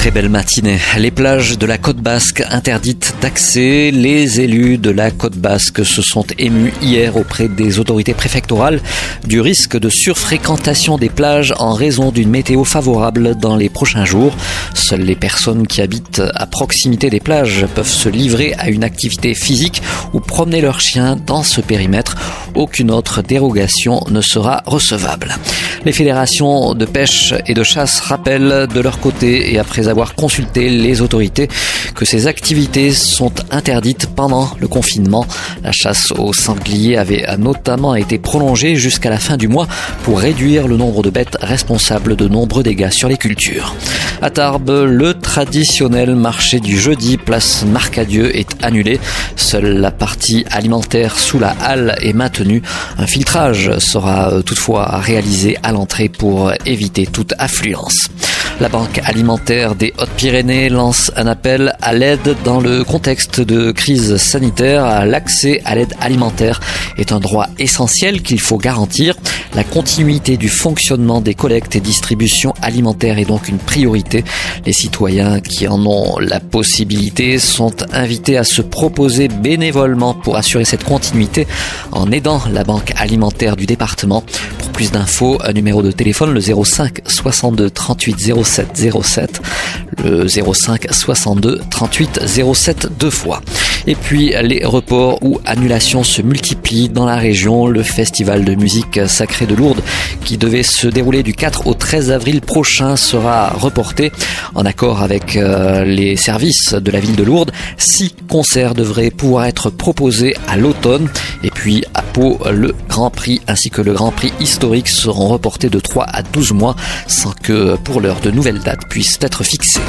très belle matinée. Les plages de la côte basque interdites d'accès. Les élus de la côte basque se sont émus hier auprès des autorités préfectorales du risque de surfréquentation des plages en raison d'une météo favorable dans les prochains jours. Seules les personnes qui habitent à proximité des plages peuvent se livrer à une activité physique ou promener leurs chiens dans ce périmètre. Aucune autre dérogation ne sera recevable. Les fédérations de pêche et de chasse rappellent de leur côté et après avoir consulté les autorités que ces activités sont interdites pendant le confinement. La chasse aux sangliers avait notamment été prolongée jusqu'à la fin du mois pour réduire le nombre de bêtes responsables de nombreux dégâts sur les cultures. À Tarbes, le traditionnel marché du jeudi place Marcadieu est annulé. Seule la partie alimentaire sous la halle est maintenue. Un filtrage sera toutefois réalisé à l'entrée pour éviter toute affluence. La Banque alimentaire des Hautes-Pyrénées lance un appel à l'aide dans le contexte de crise sanitaire. L'accès à l'aide alimentaire est un droit essentiel qu'il faut garantir. La continuité du fonctionnement des collectes et distributions alimentaires est donc une priorité. Les citoyens qui en ont la possibilité sont invités à se proposer bénévolement pour assurer cette continuité en aidant la Banque alimentaire du département. Plus d'infos, un numéro de téléphone, le 05 62 38 07 07, le 05 62 38 07 deux fois. Et puis les reports ou annulations se multiplient dans la région. Le festival de musique sacrée de Lourdes, qui devait se dérouler du 4 au 13 avril prochain, sera reporté en accord avec euh, les services de la ville de Lourdes. Six concerts devraient pouvoir être proposés à l'automne. Et puis à Pau, le Grand Prix ainsi que le Grand Prix historique seront reportés de 3 à 12 mois sans que pour l'heure de nouvelles dates puissent être fixées.